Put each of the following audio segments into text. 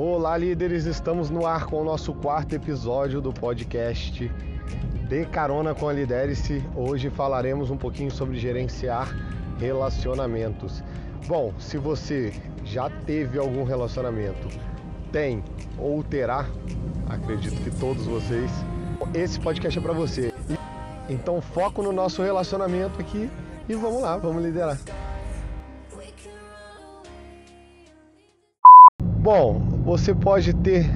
Olá, líderes! Estamos no ar com o nosso quarto episódio do podcast De Carona com a Liderice. Hoje falaremos um pouquinho sobre gerenciar relacionamentos. Bom, se você já teve algum relacionamento, tem ou terá, acredito que todos vocês, esse podcast é para você. Então foco no nosso relacionamento aqui e vamos lá, vamos liderar. Bom, você pode ter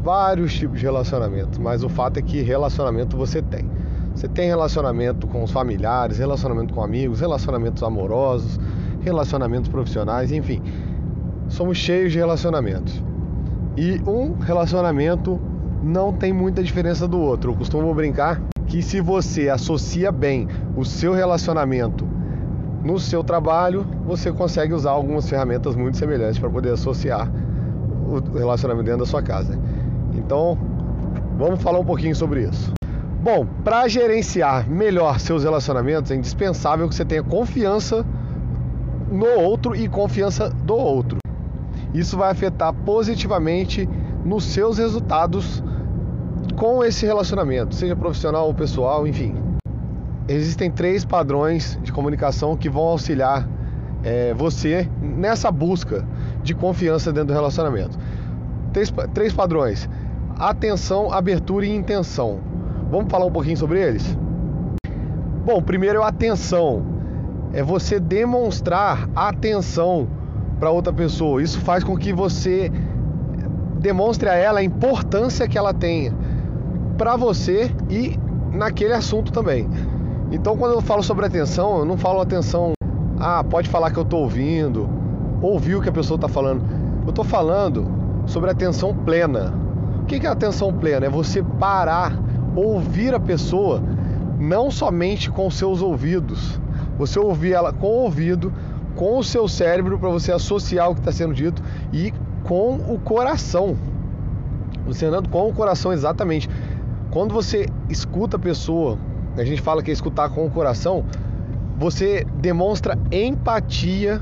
vários tipos de relacionamentos, mas o fato é que relacionamento você tem. Você tem relacionamento com os familiares, relacionamento com amigos, relacionamentos amorosos, relacionamentos profissionais, enfim. Somos cheios de relacionamentos. E um relacionamento não tem muita diferença do outro. Eu costumo brincar que se você associa bem o seu relacionamento no seu trabalho, você consegue usar algumas ferramentas muito semelhantes para poder associar o relacionamento dentro da sua casa. Então, vamos falar um pouquinho sobre isso. Bom, para gerenciar melhor seus relacionamentos, é indispensável que você tenha confiança no outro e confiança do outro. Isso vai afetar positivamente nos seus resultados com esse relacionamento, seja profissional ou pessoal, enfim. Existem três padrões de comunicação que vão auxiliar é, você nessa busca de confiança dentro do relacionamento. Três, três padrões: atenção, abertura e intenção. Vamos falar um pouquinho sobre eles? Bom, primeiro é a atenção. É você demonstrar atenção para outra pessoa. Isso faz com que você demonstre a ela a importância que ela tem para você e naquele assunto também. Então, quando eu falo sobre atenção, eu não falo atenção, ah, pode falar que eu estou ouvindo, ouvir o que a pessoa está falando. Eu estou falando sobre atenção plena. O que é atenção plena? É você parar, ouvir a pessoa, não somente com seus ouvidos. Você ouvir ela com o ouvido, com o seu cérebro para você associar o que está sendo dito e com o coração. Você andando com o coração exatamente. Quando você escuta a pessoa, a gente fala que é escutar com o coração, você demonstra empatia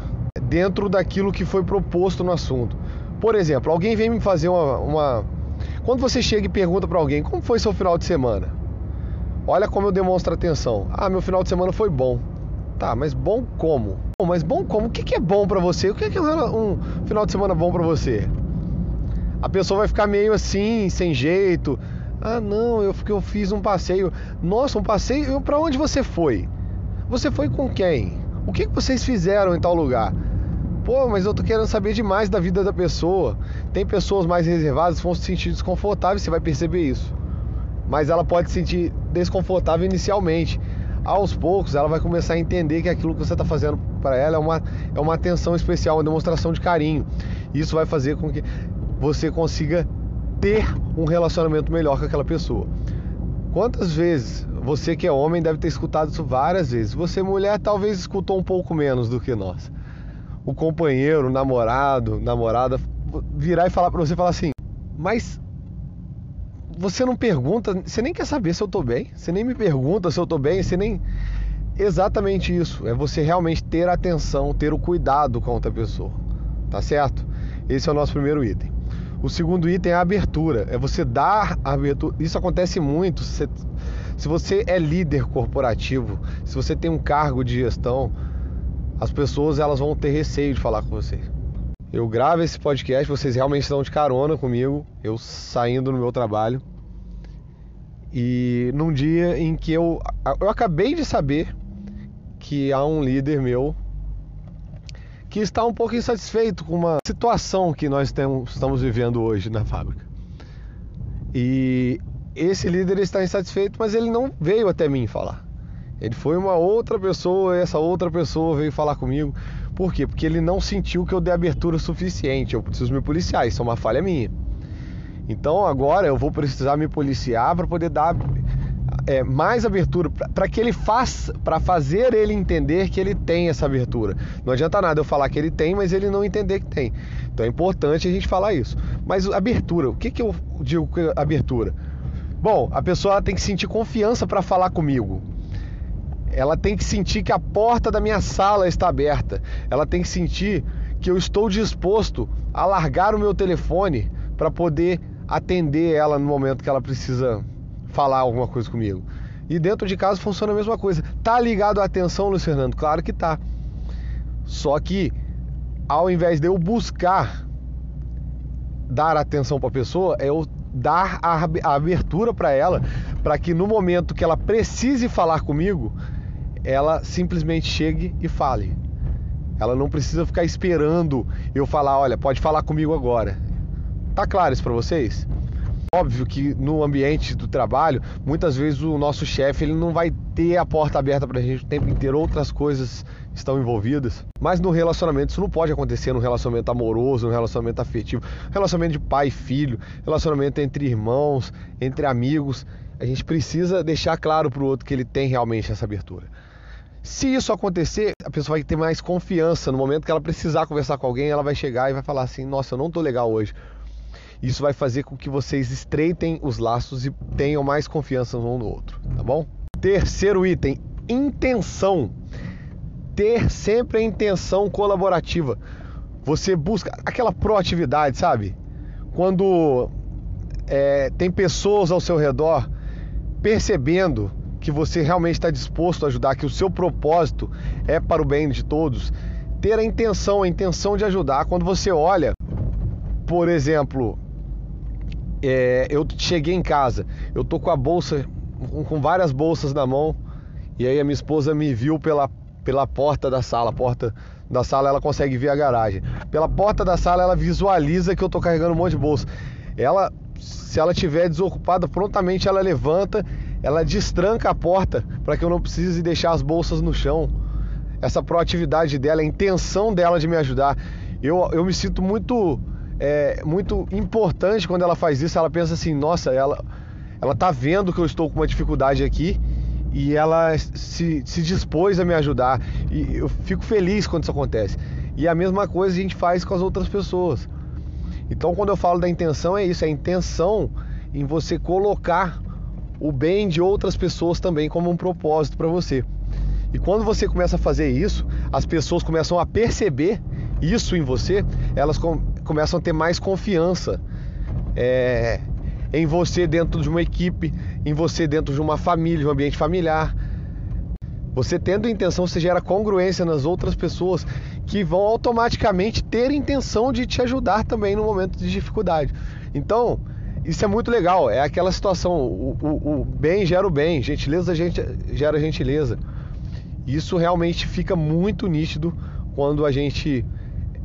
dentro daquilo que foi proposto no assunto. Por exemplo, alguém vem me fazer uma. uma... Quando você chega e pergunta para alguém como foi seu final de semana, olha como eu demonstro atenção. Ah, meu final de semana foi bom. Tá, mas bom como? Bom, mas bom como? O que é bom para você? O que é um final de semana bom para você? A pessoa vai ficar meio assim, sem jeito. Ah, não, eu, eu fiz um passeio. Nossa, um passeio? Para onde você foi? Você foi com quem? O que vocês fizeram em tal lugar? Pô, mas eu tô querendo saber demais da vida da pessoa. Tem pessoas mais reservadas que vão se sentir desconfortáveis, você vai perceber isso. Mas ela pode se sentir desconfortável inicialmente. Aos poucos, ela vai começar a entender que aquilo que você está fazendo para ela é uma, é uma atenção especial, uma demonstração de carinho. Isso vai fazer com que você consiga ter um relacionamento melhor com aquela pessoa. Quantas vezes você que é homem deve ter escutado isso várias vezes? Você mulher talvez escutou um pouco menos do que nós o companheiro, o namorado, namorada virar e falar para você falar assim: "Mas você não pergunta, você nem quer saber se eu tô bem, você nem me pergunta se eu tô bem, você nem exatamente isso, é você realmente ter atenção, ter o cuidado com outra pessoa. Tá certo? Esse é o nosso primeiro item. O segundo item é a abertura, é você dar abertura. Isso acontece muito. Se, se você é líder corporativo, se você tem um cargo de gestão, as pessoas elas vão ter receio de falar com você. Eu gravo esse podcast, vocês realmente estão de carona comigo, eu saindo no meu trabalho. E num dia em que eu, eu acabei de saber que há um líder meu que está um pouco insatisfeito com uma situação que nós temos, estamos vivendo hoje na fábrica. E esse líder está insatisfeito, mas ele não veio até mim falar. Ele foi uma outra pessoa, essa outra pessoa veio falar comigo. Por quê? Porque ele não sentiu que eu dei abertura suficiente. Eu preciso me policiar, isso é uma falha minha. Então agora eu vou precisar me policiar para poder dar é, mais abertura para que ele faça, para fazer ele entender que ele tem essa abertura. Não adianta nada eu falar que ele tem, mas ele não entender que tem. Então é importante a gente falar isso. Mas abertura, o que, que eu digo abertura? Bom, a pessoa tem que sentir confiança para falar comigo ela tem que sentir que a porta da minha sala está aberta. Ela tem que sentir que eu estou disposto a largar o meu telefone para poder atender ela no momento que ela precisa falar alguma coisa comigo. E dentro de casa funciona a mesma coisa. Tá ligado à atenção, Luiz Fernando? Claro que tá. Só que ao invés de eu buscar dar atenção para a pessoa, é eu dar a abertura para ela, para que no momento que ela precise falar comigo, ela simplesmente chegue e fale. Ela não precisa ficar esperando eu falar, olha, pode falar comigo agora. Tá claro isso para vocês? Óbvio que no ambiente do trabalho, muitas vezes o nosso chefe ele não vai ter a porta aberta para a gente o tempo inteiro, outras coisas estão envolvidas. Mas no relacionamento, isso não pode acontecer no relacionamento amoroso, no relacionamento afetivo, relacionamento de pai e filho, relacionamento entre irmãos, entre amigos. A gente precisa deixar claro para o outro que ele tem realmente essa abertura. Se isso acontecer, a pessoa vai ter mais confiança no momento que ela precisar conversar com alguém, ela vai chegar e vai falar assim: "Nossa, eu não tô legal hoje. Isso vai fazer com que vocês estreitem os laços e tenham mais confiança um no outro, tá bom? Terceiro item, intenção. Ter sempre a intenção colaborativa. Você busca aquela proatividade, sabe? Quando é, tem pessoas ao seu redor percebendo que você realmente está disposto a ajudar, que o seu propósito é para o bem de todos, ter a intenção, a intenção de ajudar. Quando você olha, por exemplo, é, eu cheguei em casa, eu tô com a bolsa, com várias bolsas na mão, e aí a minha esposa me viu pela, pela porta da sala, porta da sala ela consegue ver a garagem. Pela porta da sala ela visualiza que eu tô carregando um monte de bolsa. Ela, se ela tiver desocupada, prontamente ela levanta, ela destranca a porta para que eu não precise deixar as bolsas no chão. Essa proatividade dela, a intenção dela de me ajudar. Eu, eu me sinto muito é muito importante quando ela faz isso. Ela pensa assim: nossa, ela, ela tá vendo que eu estou com uma dificuldade aqui e ela se, se dispôs a me ajudar. E eu fico feliz quando isso acontece. E a mesma coisa a gente faz com as outras pessoas. Então, quando eu falo da intenção, é isso: é a intenção em você colocar o bem de outras pessoas também como um propósito para você. E quando você começa a fazer isso, as pessoas começam a perceber isso em você, elas começam a ter mais confiança é, em você dentro de uma equipe, em você dentro de uma família, de um ambiente familiar. Você tendo intenção, você gera congruência nas outras pessoas que vão automaticamente ter intenção de te ajudar também no momento de dificuldade. Então, isso é muito legal. É aquela situação: o, o, o bem gera o bem, gentileza gera gentileza. Isso realmente fica muito nítido quando a gente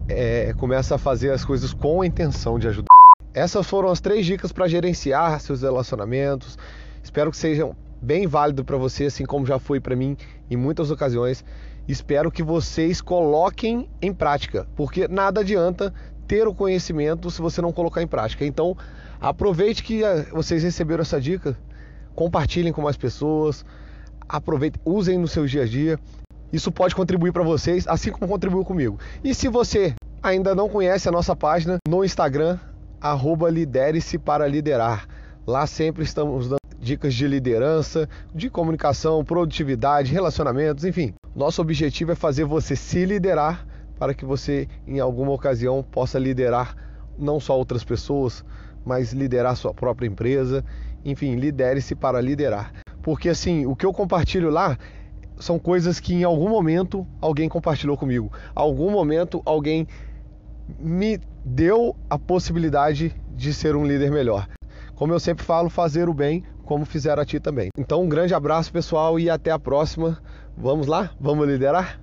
é, começa a fazer as coisas com a intenção de ajudar. Essas foram as três dicas para gerenciar seus relacionamentos. Espero que sejam bem válido para você, assim como já foi para mim em muitas ocasiões. Espero que vocês coloquem em prática, porque nada adianta ter o conhecimento se você não colocar em prática. Então, aproveite que eh, vocês receberam essa dica, compartilhem com mais pessoas, aproveitem, usem no seu dia a dia. Isso pode contribuir para vocês, assim como contribuiu comigo. E se você ainda não conhece a nossa página no Instagram, lidere-se para liderar. Lá sempre estamos dando dicas de liderança, de comunicação, produtividade, relacionamentos, enfim. Nosso objetivo é fazer você se liderar para que você, em alguma ocasião, possa liderar não só outras pessoas, mas liderar sua própria empresa. Enfim, lidere-se para liderar. Porque assim, o que eu compartilho lá são coisas que em algum momento alguém compartilhou comigo. Algum momento alguém me deu a possibilidade de ser um líder melhor. Como eu sempre falo, fazer o bem como fizeram a ti também. Então, um grande abraço, pessoal, e até a próxima. Vamos lá? Vamos liderar?